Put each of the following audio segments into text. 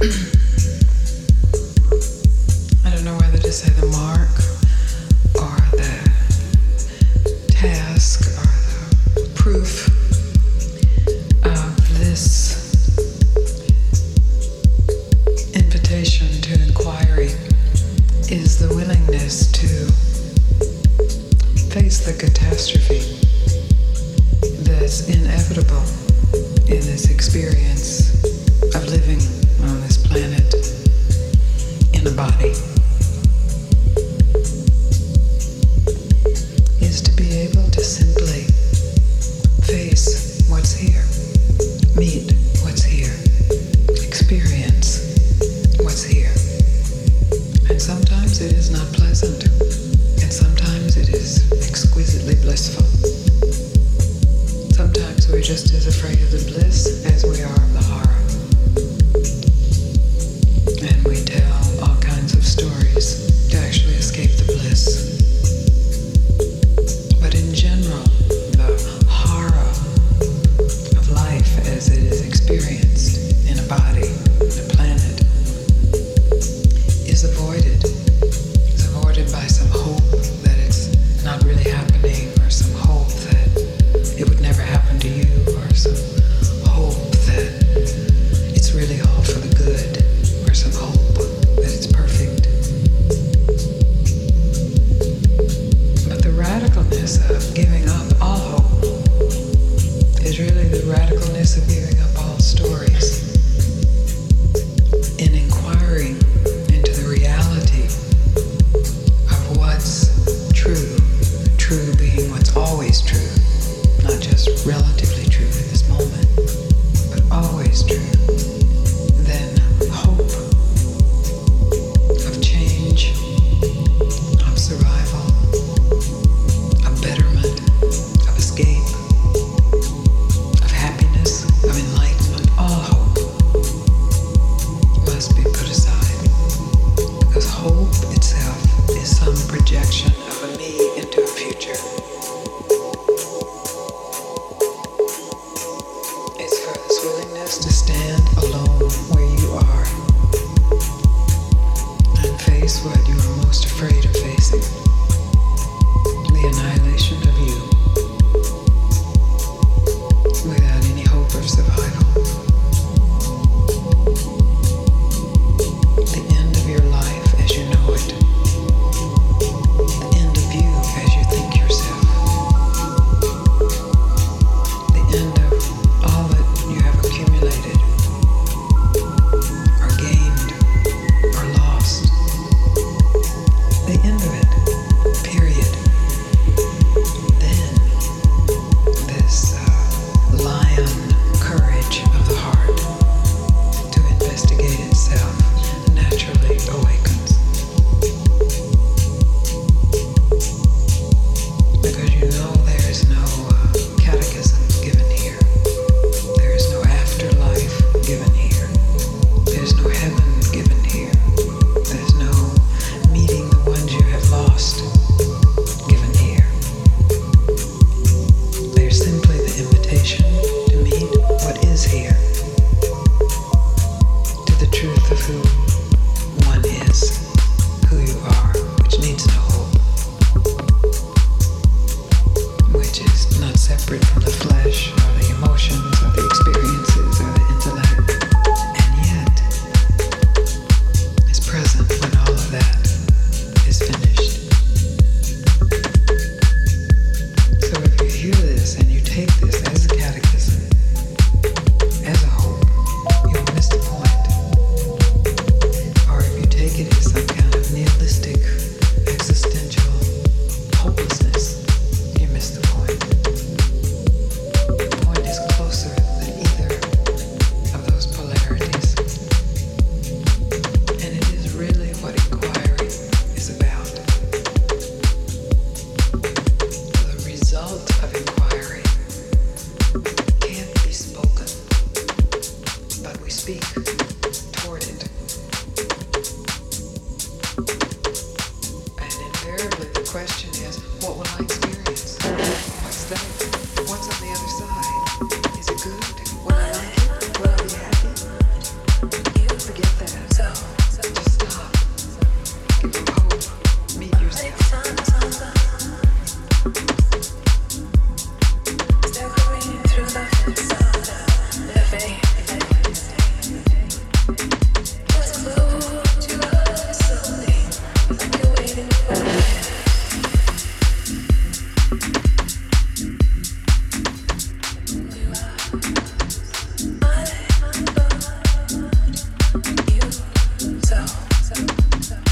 you yourself.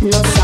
Los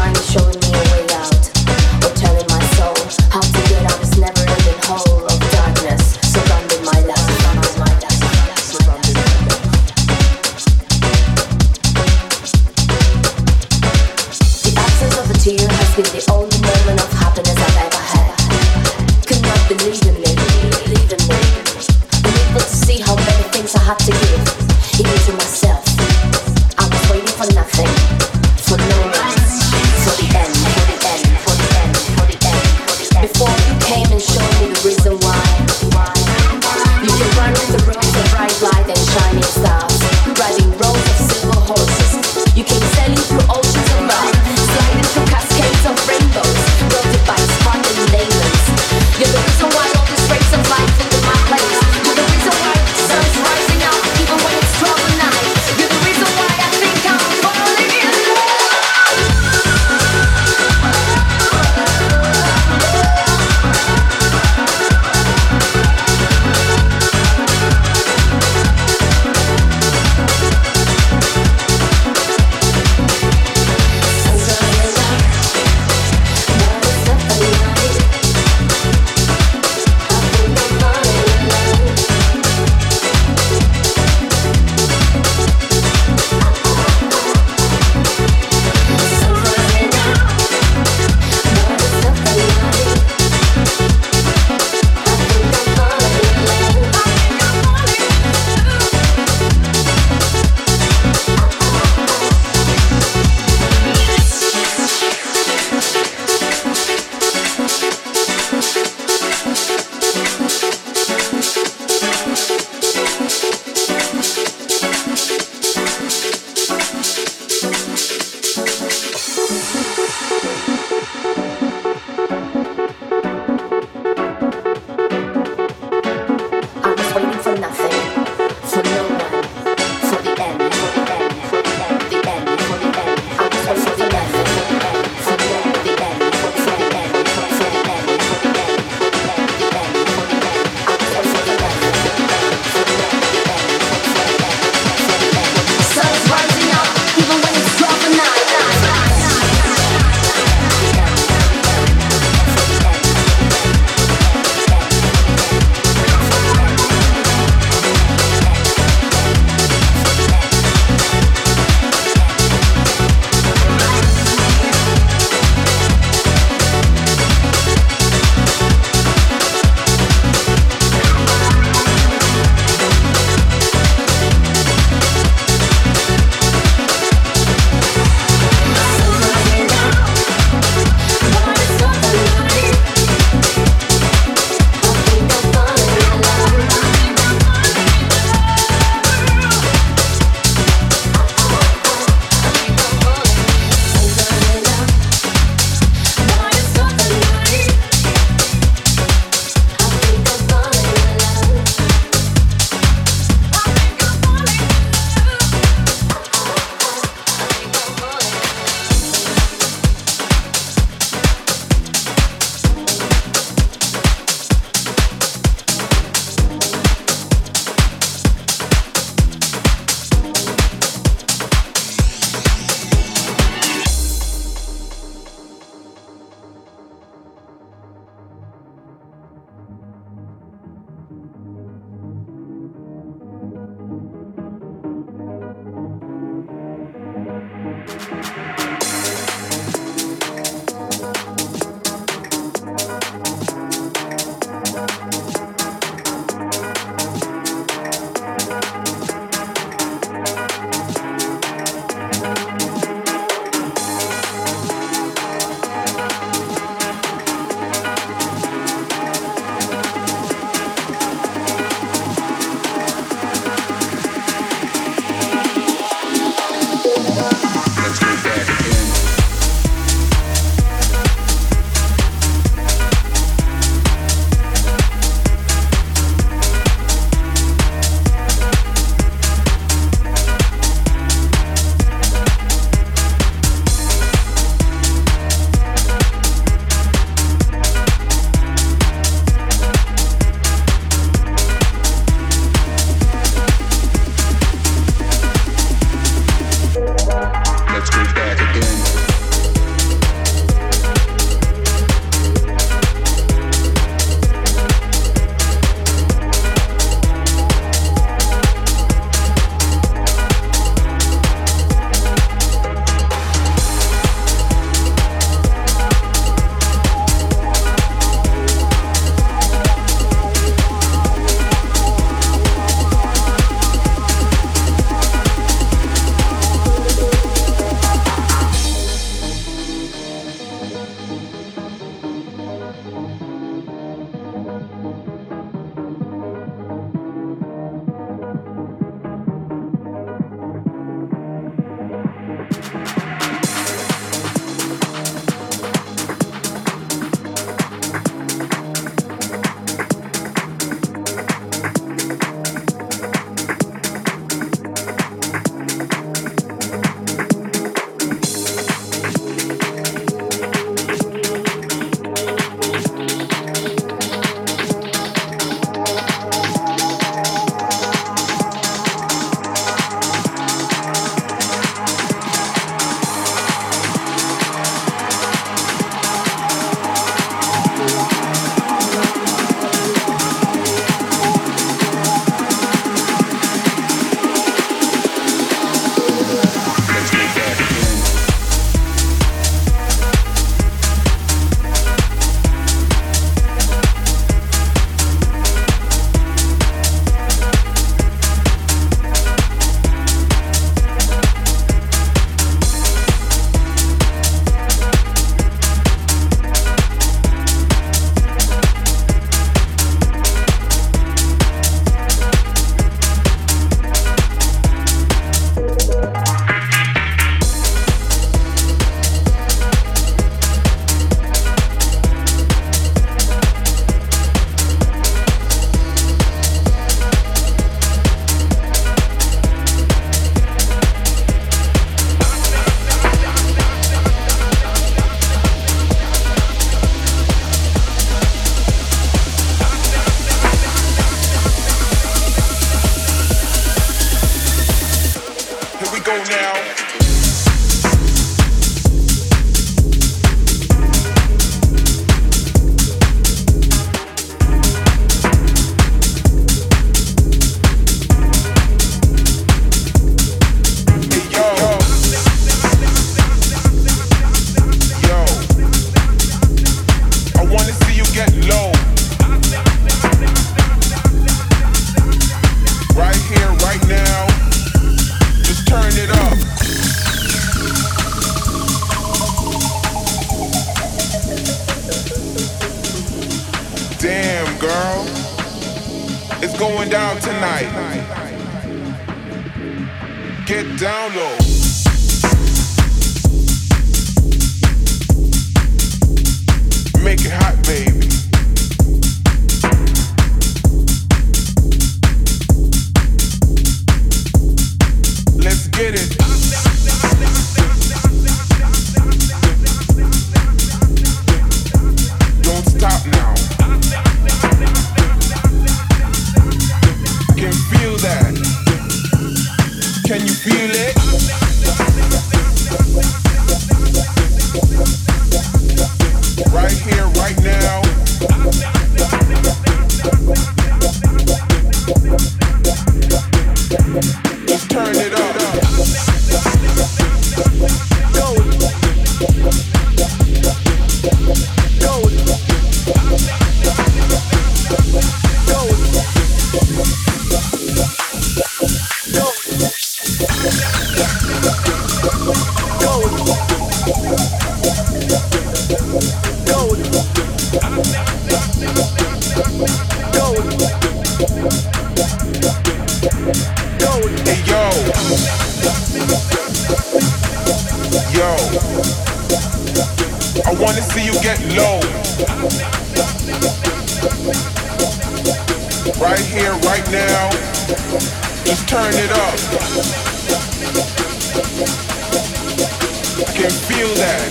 can feel that.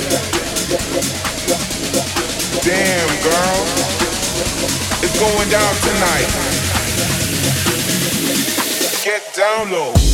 Damn, girl. It's going down tonight. Get down low.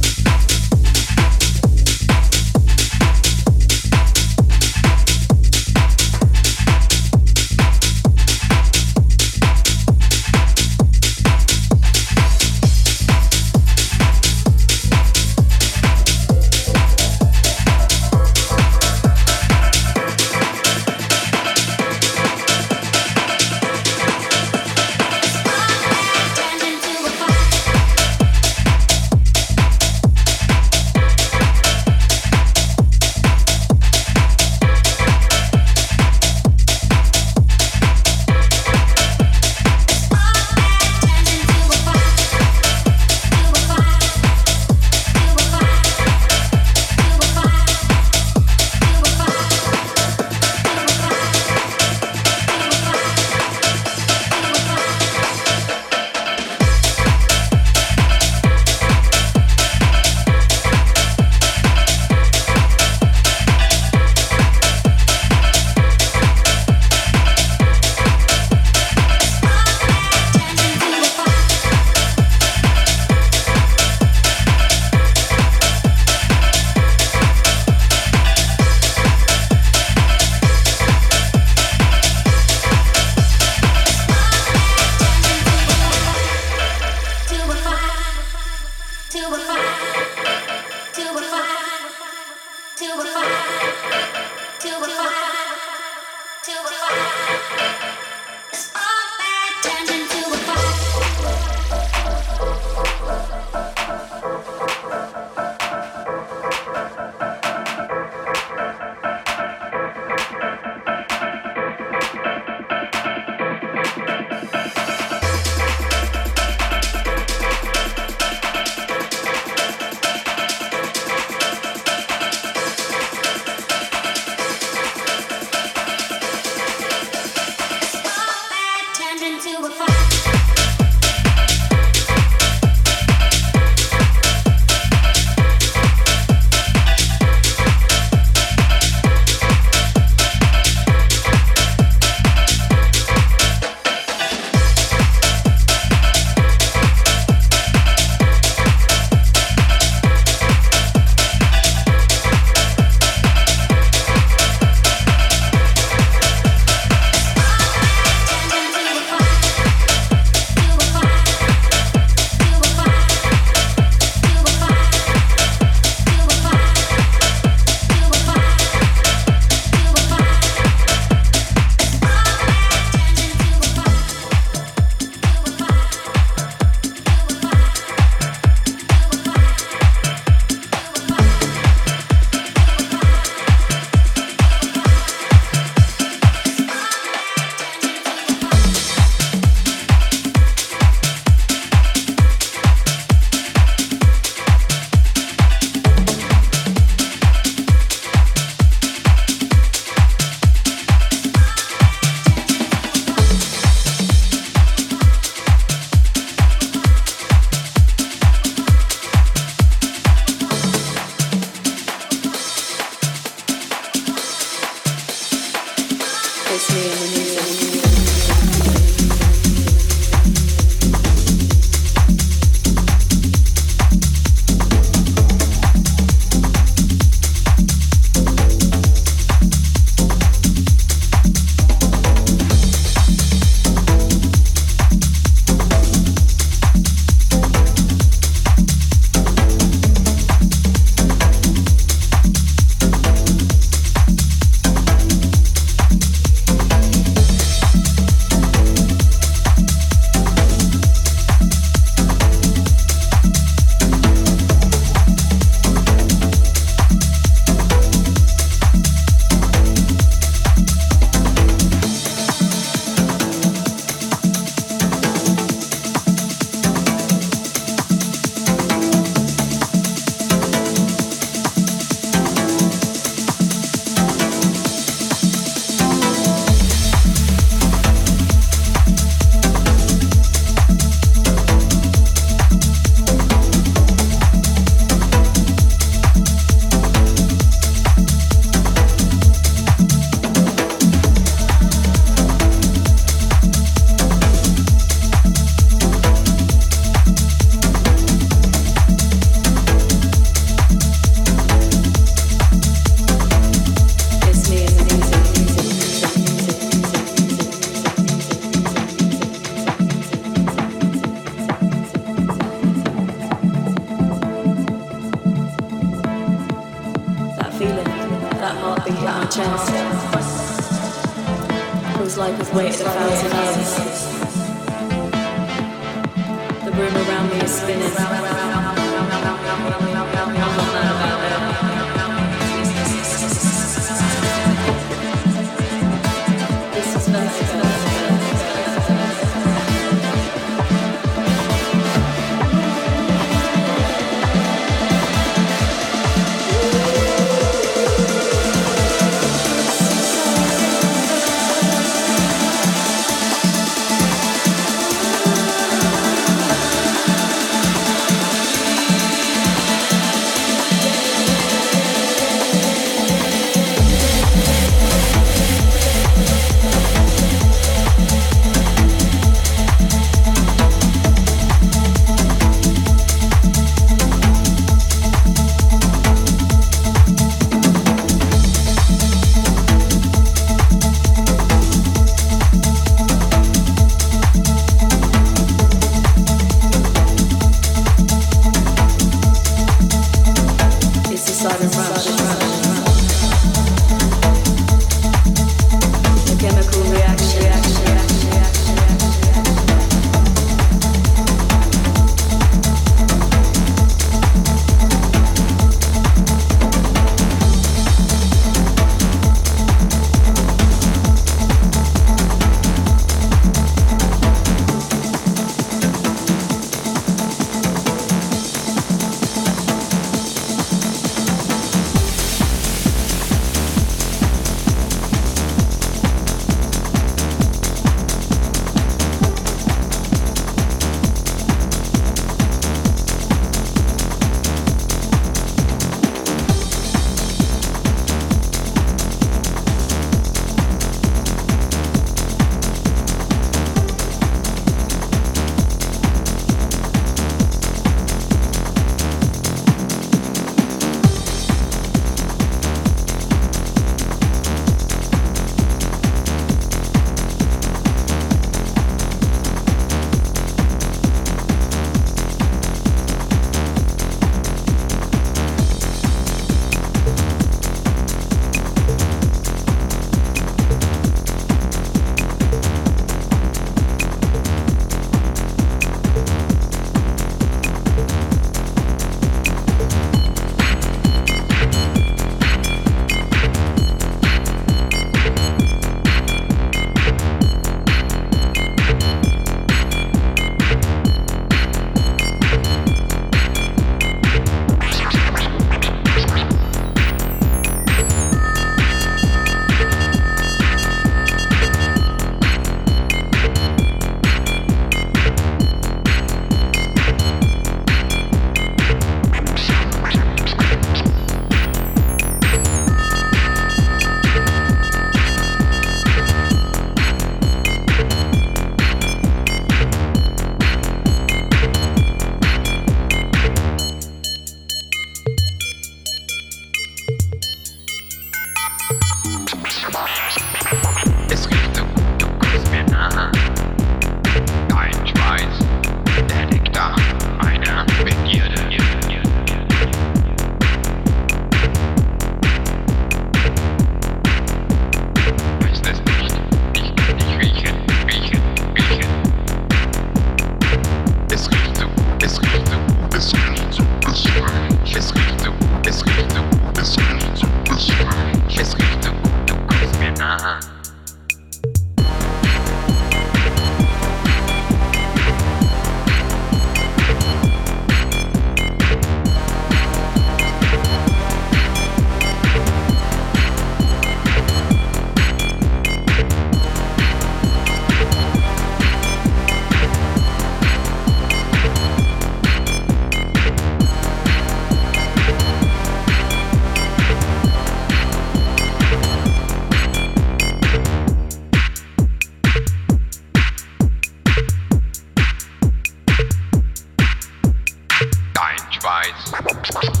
Thank you.